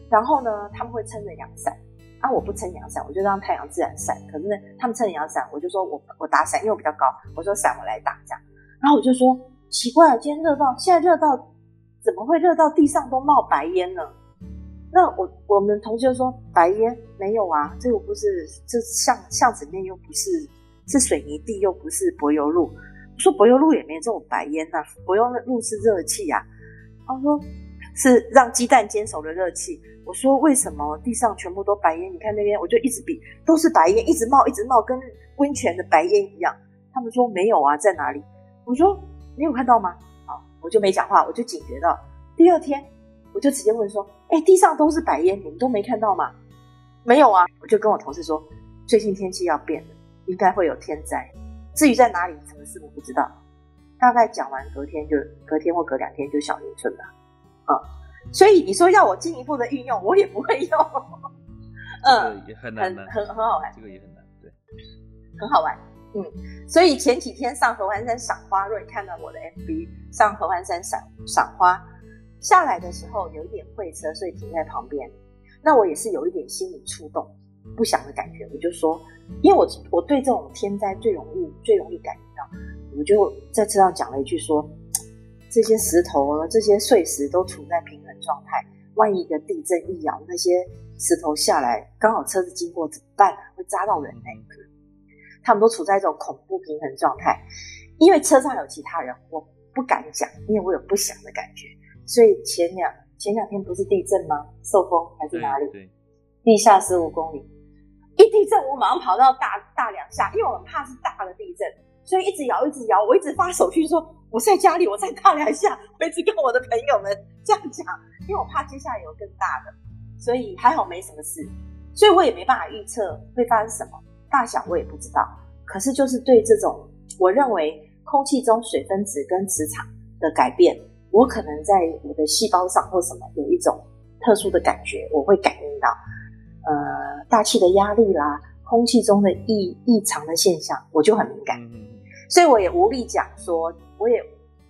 然后呢，他们会撑着阳伞，啊，我不撑阳伞，我就让太阳自然晒。可是呢，他们撑着阳伞，我就说我我打伞，因为我比较高，我说伞我来打这样。然后我就说奇怪了，今天热到现在热到，怎么会热到地上都冒白烟呢？那我我们同学说白烟没有啊，这个不是，这巷巷子面又不是是水泥地，又不是柏油路。我说柏油路也没这种白烟呐、啊，柏油路是热气呀。他说。是让鸡蛋煎熟的热气。我说为什么地上全部都白烟？你看那边，我就一直比都是白烟，一直冒，一直冒，跟温泉的白烟一样。他们说没有啊，在哪里？我说没有看到吗？好，我就没讲话，我就警觉到。第二天，我就直接问说：哎，地上都是白烟，你们都没看到吗？没有啊。我就跟我同事说，最近天气要变了，应该会有天灾。至于在哪里，什么事我不知道。大概讲完，隔天就隔天或隔两天就小林村了。啊、嗯，所以你说要我进一步的运用，我也不会用。嗯，也很难，很很很好玩，这个也很难，对，很好玩。嗯，所以前几天上合欢山赏花，若你看到我的 FB 上合欢山赏赏花，下来的时候有一点会车，所以停在旁边。那我也是有一点心理触动，不祥的感觉。我就说，因为我我对这种天灾最容易最容易感觉到，我就在车上讲了一句说。这些石头呢，这些碎石都处在平衡状态。万一一个地震一摇，那些石头下来，刚好车子经过怎么办呢？会扎到人呢？他们都处在一种恐怖平衡状态。因为车上有其他人，我不敢讲，因为我有不祥的感觉。所以前两前两天不是地震吗？受风还是哪里？地下十五公里，一地震我马上跑到大大两下，因为我很怕是大的地震，所以一直摇一直摇，我一直发手讯说。我在家里，我再大两下，我一直跟我的朋友们这样讲，因为我怕接下来有更大的，所以还好没什么事，所以我也没办法预测会发生什么，大小我也不知道。可是就是对这种，我认为空气中水分子跟磁场的改变，我可能在我的细胞上或什么有一种特殊的感觉，我会感应到，呃，大气的压力啦，空气中的异异常的现象，我就很敏感，所以我也无力讲说。我也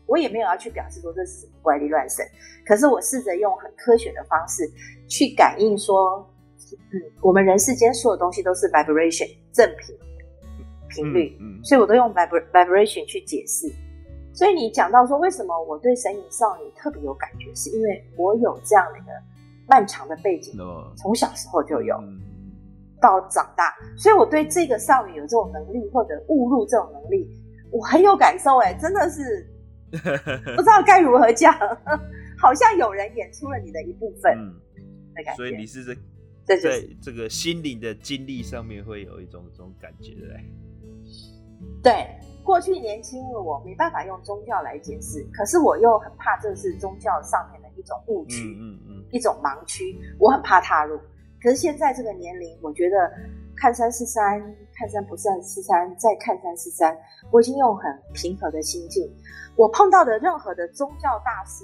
我也没有要去表示说这是什么怪力乱神，可是我试着用很科学的方式去感应说，嗯，我们人世间所有东西都是 vibration 正频频率，嗯，嗯，所以我都用 vibration 去解释。所以你讲到说为什么我对神隐少女特别有感觉，是因为我有这样的一个漫长的背景，从小时候就有，到长大，所以我对这个少女有这种能力或者误入这种能力。我很有感受哎，真的是 不知道该如何讲，好像有人演出了你的一部分的感觉。所以你是在在这个心灵的经历上面会有一种这种感觉，对不对？对，过去年轻的我没办法用宗教来解释，可是我又很怕这是宗教上面的一种误区，嗯嗯，一种盲区，我很怕踏入。可是现在这个年龄，我觉得。看山是山，看山不算是山，再看山是山。我已经用很平和的心境，我碰到的任何的宗教大师，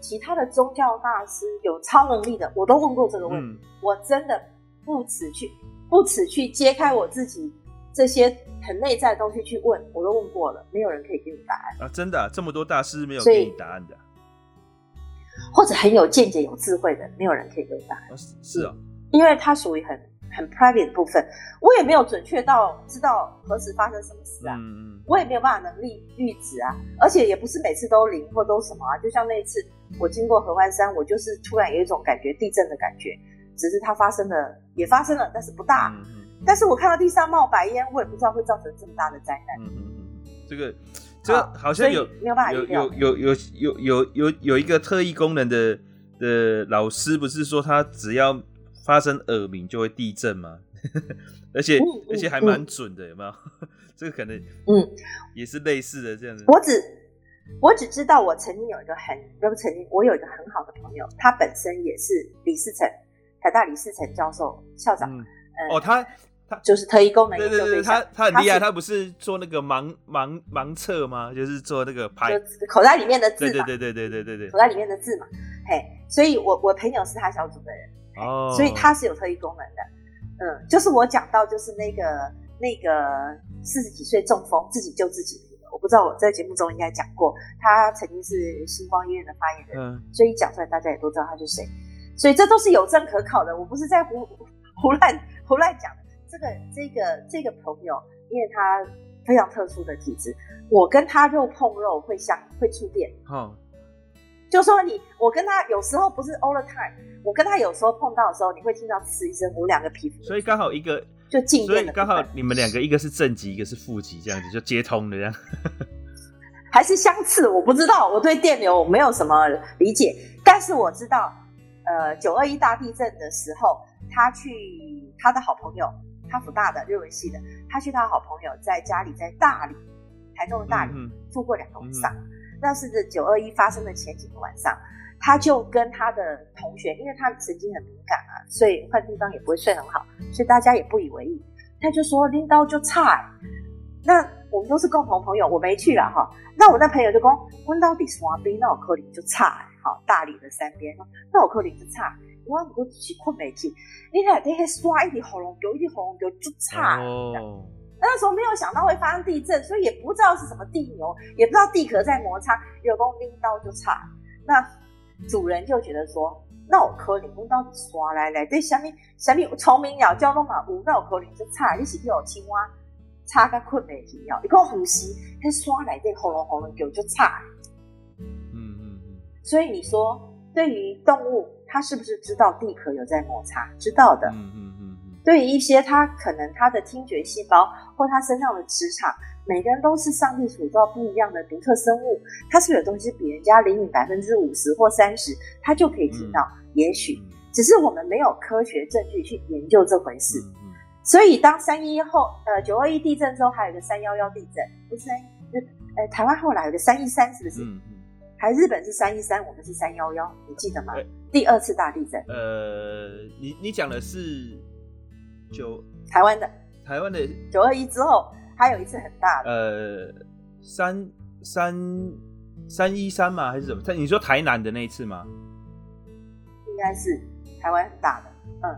其他的宗教大师有超能力的，我都问过这个问题。嗯、我真的不耻去不耻去揭开我自己这些很内在的东西去问，我都问过了，没有人可以给你答案啊！真的、啊，这么多大师没有给你答案的，或者很有见解、有智慧的，没有人可以给我答。案。啊是啊、哦，因为它属于很。很 private 的部分，我也没有准确到知道何时发生什么事啊，嗯、我也没有办法能力预知啊，而且也不是每次都灵或都什么啊，就像那一次我经过合欢山，我就是突然有一种感觉，地震的感觉，只是它发生了，也发生了，但是不大，嗯嗯、但是我看到地上冒白烟，我也不知道会造成这么大的灾难。嗯嗯嗯，这个这好像有没有有有有有有有有有一个特异功能的的老师，不是说他只要。发生耳鸣就会地震吗？而且、嗯嗯、而且还蛮准的，有没有？这个可能嗯也是类似的这样子。我只我只知道我曾经有一个很，不曾经，我有一个很好的朋友，他本身也是李世成，台大李世成教授校长。哦，他他就是特异功能对对对，他他很厉害他，不是做那个盲盲盲测吗？就是做那个拍口袋里面的字嘛，对对对对对对对，口袋里面的字嘛，嘿，所以我我朋友是他小组的人，哦，所以他是有特异功能的，嗯，就是我讲到就是那个那个四十几岁中风自己救自己的。我不知道我在节目中应该讲过，他曾经是星光医院的发言人，嗯、所以讲出来大家也都知道他是谁，所以这都是有证可考的，我不是在胡胡乱胡乱讲的。这个这个这个朋友，因为他非常特殊的体质，我跟他肉碰肉会相会触电，嗯，就说你我跟他有时候不是 all the time，我跟他有时候碰到的时候，你会听到刺一声，我两个皮肤，所以刚好一个。就静电，所以刚好你们两个一个是正极，一个是负极，这样子就接通了这样，还是相似？我不知道，我对电流没有什么理解，但是我知道，呃，九二一大地震的时候，他去他的好朋友，他辅大的日文系的，他去他的好朋友在家里，在大理，台中的大理住过两个晚上，那是这九二一发生的前几个晚上。他就跟他的同学，因为他神经很敏感啊，所以换地方也不会睡很好，所以大家也不以为意。他就说拎刀就差，那我们都是共同朋友，我没去了哈。那我那朋友就说，问到底是哪边？那我扣零就差，好，大理的山边，那我扣零就差。我不过去困没去，你看那些刷一点喉咙有一点喉咙就就差。哦。那时候没有想到会发生地震，所以也不知道是什么地牛，也不知道地壳在摩擦，有功拎刀就差。那。主人就觉得说，那我可能到底刷来来，对下面下面聪明鸟叫都嘛无，那我可能就差，你是叫青蛙差个困没去哦，你看呼吸，它刷来对喉咙喉咙就就差。嗯嗯嗯。所以你说，对于动物，它是不是知道地壳有在摩擦？知道的。嗯嗯嗯。对于一些他可能他的听觉细胞或他身上的磁场。每个人都是上帝所造不一样的独特生物，他是不是有东西比人家灵敏百分之五十或三十，他就可以听到。嗯、也许只是我们没有科学证据去研究这回事。嗯嗯、所以当三一后，呃，九二一地震之后，还有个三幺幺地震，不是三一，呃，台湾后来有个三一三，是不是？还日本是三一三，我们是三幺幺，你记得吗？欸、第二次大地震。呃，你你讲的是九台湾的台湾的九二一之后。还有一次很大的，呃，三三三一三吗？还是什么？你说台南的那一次吗？应该是台湾很大的。嗯，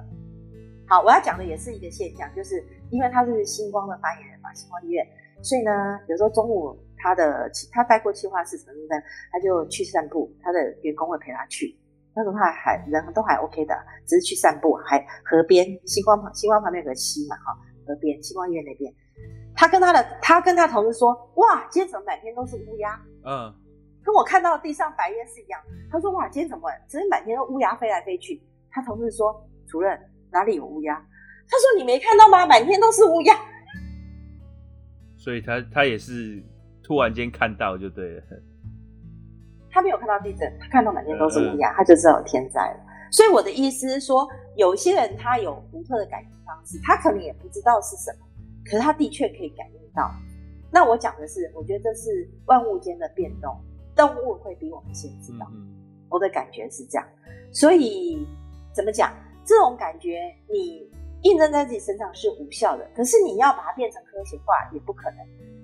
好，我要讲的也是一个现象，就是因为他是星光的发言人嘛，星光医院，所以呢，有时候中午他的他待过企划室什么的，他就去散步，他的员工会陪他去。那时候他还人都还 OK 的，只是去散步，还河边，星光旁星光旁边有个溪嘛，哈，河边星光医院那边。他跟他的他跟他同事说：“哇，今天怎么满天都是乌鸦？嗯，跟我看到地上白烟是一样。”他说：“哇，今天怎么只是满天都乌鸦飞来飞去？”他同事说：“主任，哪里有乌鸦？”他说：“你没看到吗？满天都是乌鸦。”所以他他也是突然间看到就对了。他没有看到地震，他看到满天都是乌鸦，呃、他就知道有天灾了。所以我的意思是说，有些人他有独特的感应方式，他可能也不知道是什么。可是他的确可以感应到。那我讲的是，我觉得这是万物间的变动，动物会比我们先知道。嗯、我的感觉是这样。所以怎么讲？这种感觉你印证在自己身上是无效的。可是你要把它变成科学化也不可能。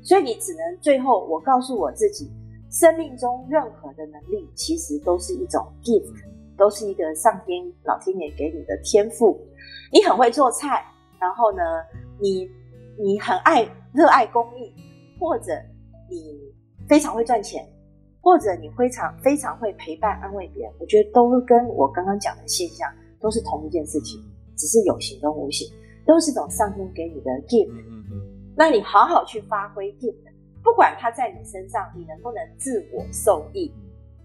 所以你只能最后我告诉我自己，生命中任何的能力其实都是一种 gift，都是一个上天老天爷给你的天赋。你很会做菜，然后呢，你。你很爱热爱公益，或者你非常会赚钱，或者你非常非常会陪伴安慰别人，我觉得都跟我刚刚讲的现象都是同一件事情，只是有形跟无形，都是种上天给你的 gift。那你好好去发挥 gift，不管它在你身上，你能不能自我受益，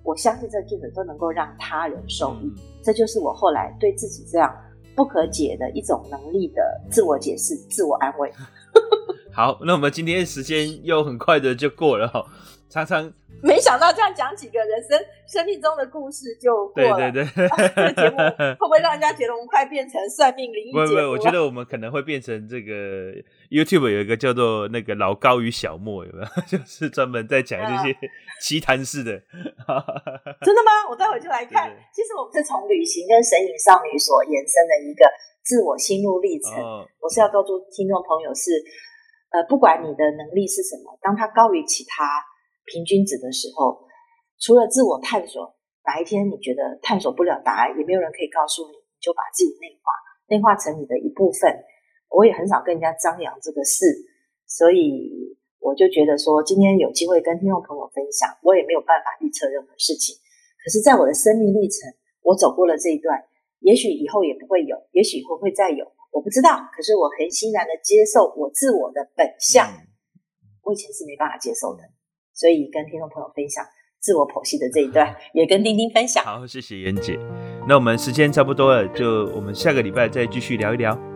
我相信这 gift 都能够让他人受益。这就是我后来对自己这样不可解的一种能力的自我解释、自我安慰。好，那我们今天时间又很快的就过了哈。常常。没想到这样讲几个人生生命中的故事就过了。对对对，节目会不会让人家觉得我们快变成算命灵？不不，我觉得我们可能会变成这个 YouTube 有一个叫做那个老高与小莫，有没有？就是专门在讲这些奇谈式的。真的吗？我待会就来看。其实我们是从旅行跟神隐少女所延伸的一个自我心路历程。哦、我是要告诉听众朋友是，呃，不管你的能力是什么，当它高于其他。平均值的时候，除了自我探索，哪一天你觉得探索不了答案，也没有人可以告诉你，你就把自己内化，内化成你的一部分。我也很少跟人家张扬这个事，所以我就觉得说，今天有机会跟听众朋友分享，我也没有办法预测任何事情。可是，在我的生命历程，我走过了这一段，也许以后也不会有，也许以后会再有，我不知道。可是，我很欣然的接受我自我的本相，我以前是没办法接受的。所以跟听众朋友分享自我剖析的这一段，也跟丁丁分享。好，谢谢妍姐。那我们时间差不多了，就我们下个礼拜再继续聊一聊。